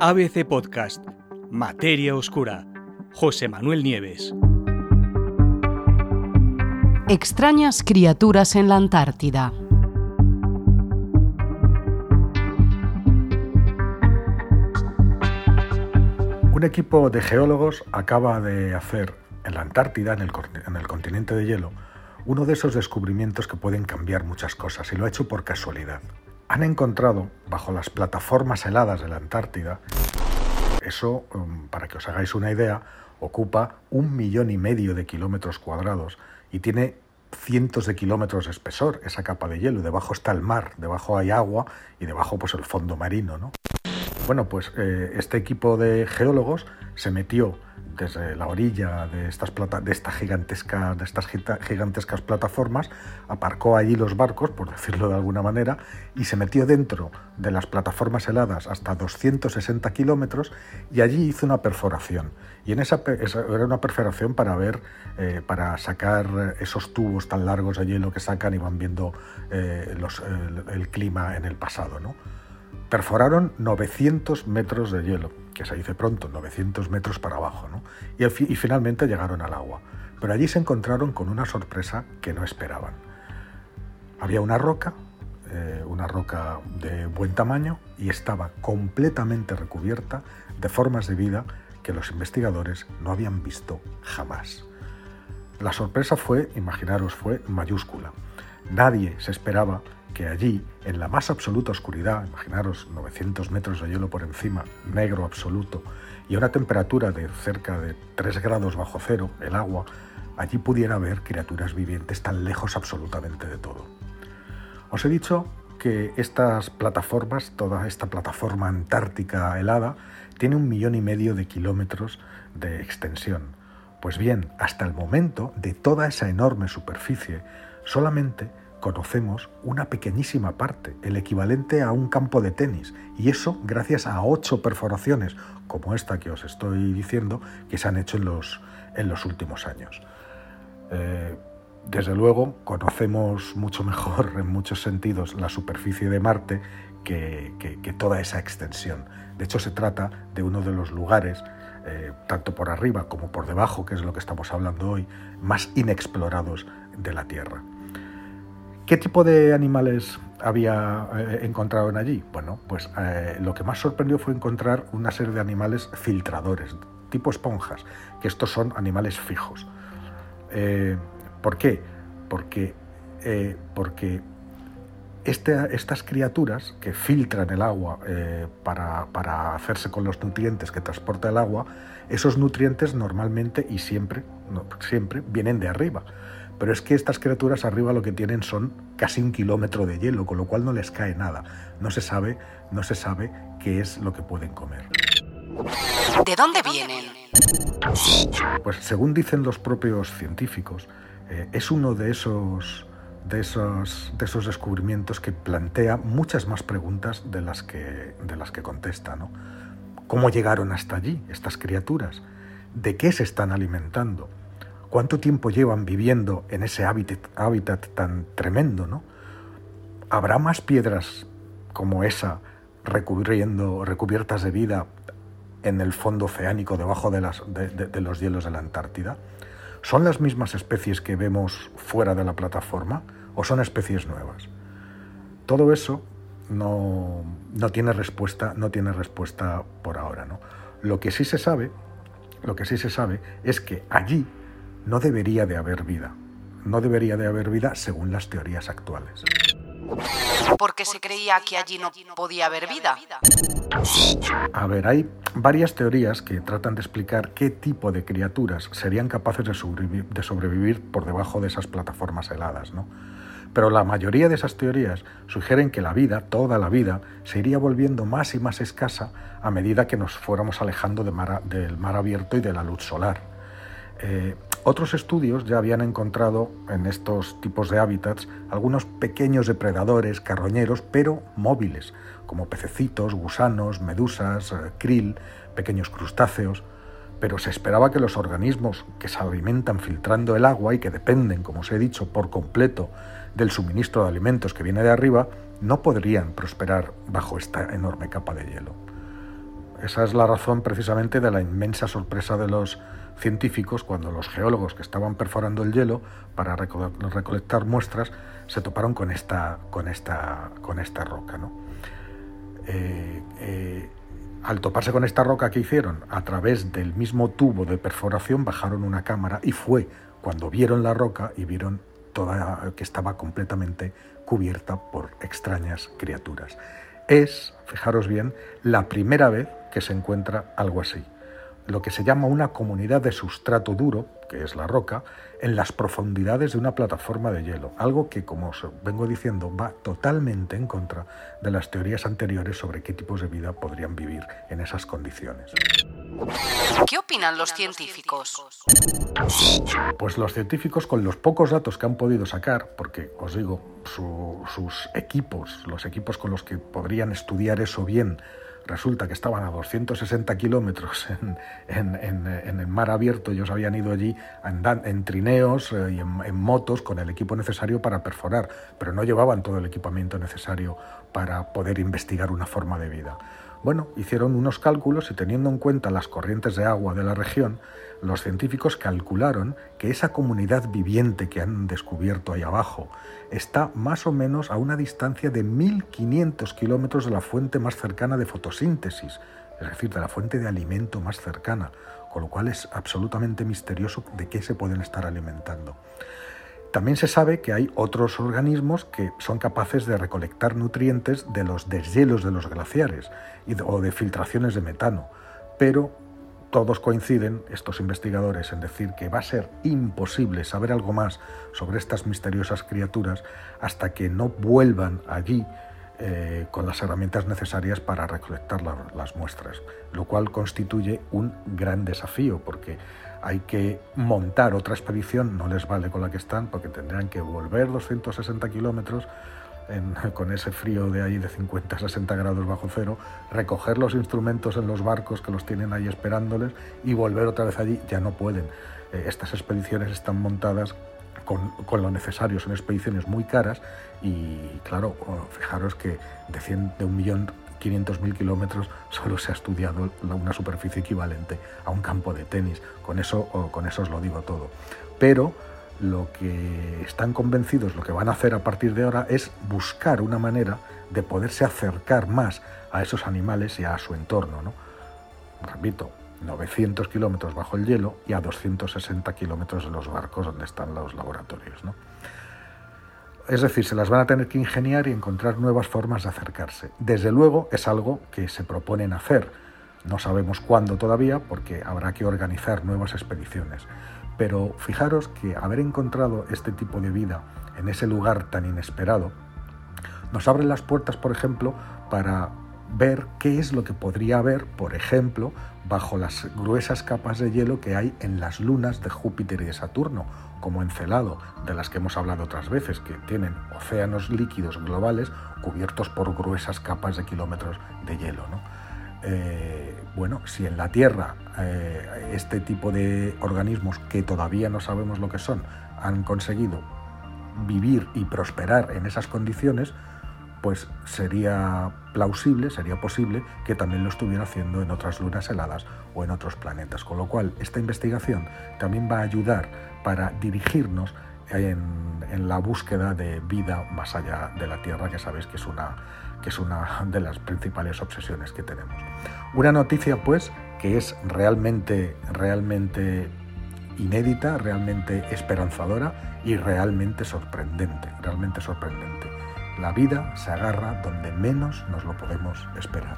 ABC Podcast, Materia Oscura, José Manuel Nieves. Extrañas criaturas en la Antártida. Un equipo de geólogos acaba de hacer en la Antártida, en el, en el, continente de hielo, uno de esos descubrimientos que pueden cambiar muchas cosas y lo ha hecho por casualidad. Han encontrado bajo las plataformas heladas de la Antártida, eso, um, para que os hagáis una idea, ocupa un millón y medio de kilómetros cuadrados y tiene cientos de kilómetros de espesor esa capa de hielo. Debajo está el mar, debajo hay agua y debajo pues el fondo marino, ¿no? Bueno, pues eh, este equipo de geólogos se metió desde la orilla de estas, plata, de, esta gigantesca, de estas gigantescas plataformas, aparcó allí los barcos, por decirlo de alguna manera, y se metió dentro de las plataformas heladas hasta 260 kilómetros y allí hizo una perforación. Y en esa, era una perforación para ver, eh, para sacar esos tubos tan largos de hielo que sacan y van viendo eh, el, el, clima en el pasado. ¿no? Perforaron 900 metros de hielo, que se dice pronto, 900 metros para abajo, ¿no? y, finalmente llegaron al agua. Pero allí se encontraron con una sorpresa que no esperaban. Había una roca, eh, una roca de buen tamaño, y estaba completamente recubierta de formas de vida que los investigadores no habían visto jamás. La sorpresa fue, imaginaros, fue mayúscula. Nadie se esperaba allí, en la más absoluta oscuridad, imaginaros 900 metros de hielo por encima, negro absoluto, y una temperatura de cerca de 3 grados bajo cero, el agua, allí pudiera haber criaturas vivientes tan lejos absolutamente de todo. Os he dicho que estas plataformas, toda esta plataforma antártica helada, tiene un millón y medio de kilómetros de extensión. Pues bien, hasta el momento, de toda esa enorme superficie, solamente conocemos una pequeñísima parte, el equivalente a un campo de tenis, y eso gracias a ocho perforaciones, como esta que os estoy diciendo, que se han hecho en los, últimos años. Eh, desde luego, conocemos mucho mejor, en muchos sentidos, la superficie de Marte que, que, toda esa extensión. De hecho, se trata de uno de los lugares, eh, tanto por arriba como por debajo, que es lo que estamos hablando hoy, más inexplorados de la Tierra. ¿Qué tipo de animales había eh, encontrado en allí? Bueno, pues eh, lo que más sorprendió fue encontrar una serie de animales filtradores, tipo esponjas, que estos son animales fijos. Eh, ¿Por qué? Porque, porque este, estas criaturas que filtran el agua para, para, hacerse con los nutrientes que transporta el agua, esos nutrientes normalmente y siempre, siempre vienen de arriba. Pero es que estas criaturas arriba lo que tienen son casi un kilómetro de hielo, con lo cual no les cae nada. No se sabe, no se sabe qué es lo que pueden comer. ¿De dónde vienen? Pues según dicen los propios científicos, eh, es uno de esos, de, esos, de esos descubrimientos que plantea muchas más preguntas de las que, de las que contesta. ¿no? ¿Cómo llegaron hasta allí estas criaturas? ¿De qué se están alimentando? ¿Cuánto tiempo llevan viviendo en ese hábitat, tan tremendo? ¿no? ¿Habrá más piedras como esa recubiertas de vida en el fondo oceánico debajo de, los hielos de la Antártida? ¿Son las mismas especies que vemos fuera de la plataforma o son especies nuevas? Todo eso no, no, tiene respuesta, no tiene respuesta por ahora. ¿no? Lo que sí se sabe, lo que sí se sabe es que allí no debería de haber vida. No debería de haber vida según las teorías actuales. Porque se creía que allí no podía haber vida. A ver, hay varias teorías que tratan de explicar qué tipo de criaturas serían capaces de sobrevivir, de sobrevivir por debajo de esas plataformas heladas, ¿no? Pero la mayoría de esas teorías sugieren que la vida, toda la vida, se iría volviendo más y más escasa a medida que nos fuéramos alejando del mar abierto y de la luz solar. Eh, otros estudios ya habían encontrado en estos tipos de hábitats algunos pequeños depredadores carroñeros, pero móviles, como pececitos, gusanos, medusas, eh, krill, pequeños crustáceos. Pero se esperaba que los organismos que se alimentan filtrando el agua y que dependen, como os he dicho, por completo del suministro de alimentos que viene de arriba, no podrían prosperar bajo esta enorme capa de hielo. Esa es la razón precisamente de la inmensa sorpresa de los científicos cuando los geólogos que estaban perforando el hielo para recolectar muestras se toparon con esta, con esta, con esta roca. Eh, eh, al toparse con esta roca que hicieron, a través del mismo tubo de perforación bajaron una cámara y fue cuando vieron la roca y vieron toda que estaba completamente cubierta por extrañas criaturas. Es, fijaros bien, la primera vez que se encuentra algo así lo que se llama una comunidad de sustrato duro, que es la roca, en las profundidades de una plataforma de hielo, algo que, como os vengo diciendo, va totalmente en contra de las teorías anteriores sobre qué tipos de vida podrían vivir en esas condiciones. ¿Qué opinan los científicos? Pues los científicos, con los pocos datos que han podido sacar, porque os digo, sus equipos, los equipos con los que podrían estudiar eso bien, resulta que estaban a 260 kilómetros en, el mar abierto, ellos habían ido allí en trineos eh, y en, motos con el equipo necesario para perforar, pero no llevaban todo el equipamiento necesario para poder investigar una forma de vida. Bueno, hicieron unos cálculos y teniendo en cuenta las corrientes de agua de la región, los científicos calcularon que esa comunidad viviente que han descubierto ahí abajo está más o menos a una distancia de 1.500 kilómetros de la fuente más cercana de fotosíntesis, es decir, de la fuente de alimento más cercana, con lo cual es absolutamente misterioso de qué se pueden estar alimentando. También se sabe que hay otros organismos que son capaces de recolectar nutrientes de los deshielos de los glaciares o de filtraciones de metano, pero todos coinciden, estos investigadores, en decir que va a ser imposible saber algo más sobre estas misteriosas criaturas hasta que no vuelvan allí eh, con las herramientas necesarias para recolectar las muestras, lo cual constituye un gran desafío porque hay que montar otra expedición, no les vale con la que están porque tendrán que volver 260 kilómetros con ese frío de ahí de 50 60 grados bajo cero, recoger los instrumentos en los barcos que los tienen ahí esperándoles y volver otra vez allí, ya no pueden. Eh, estas expediciones están montadas con, lo necesario, son expediciones muy caras y claro, fijaros que de, 100, de un millón 500.000 kilómetros solo se ha estudiado una superficie equivalente a un campo de tenis. Con eso, con eso os lo digo todo. Pero lo que están convencidos, lo que van a hacer a partir de ahora es buscar una manera de poderse acercar más a esos animales y a su entorno. ¿no? Repito, 900 kilómetros bajo el hielo y a 260 kilómetros de los barcos donde están los laboratorios. ¿no? Es decir, se las van a tener que ingeniar y encontrar nuevas formas de acercarse. Desde luego es algo que se proponen hacer. No sabemos cuándo todavía porque habrá que organizar nuevas expediciones. Pero fijaros que haber encontrado este tipo de vida en ese lugar tan inesperado nos abre las puertas, por ejemplo, para ver qué es lo que podría haber, por ejemplo, bajo las gruesas capas de hielo que hay en las lunas de Júpiter y de Saturno, como Encelado, de las que hemos hablado otras veces, que tienen océanos líquidos globales cubiertos por gruesas capas de kilómetros de hielo. Eh, bueno, si en la Tierra eh, este tipo de organismos que todavía no sabemos lo que son han conseguido vivir y prosperar en esas condiciones, pues sería plausible, sería posible que también lo estuviera haciendo en otras lunas heladas o en otros planetas. Con lo cual, esta investigación también va a ayudar para dirigirnos en, la búsqueda de vida más allá de la Tierra, que sabéis que es una que es una de las principales obsesiones que tenemos. Una noticia, pues, que es realmente, realmente inédita, realmente esperanzadora y realmente sorprendente, realmente sorprendente. La vida se agarra donde menos nos lo podemos esperar.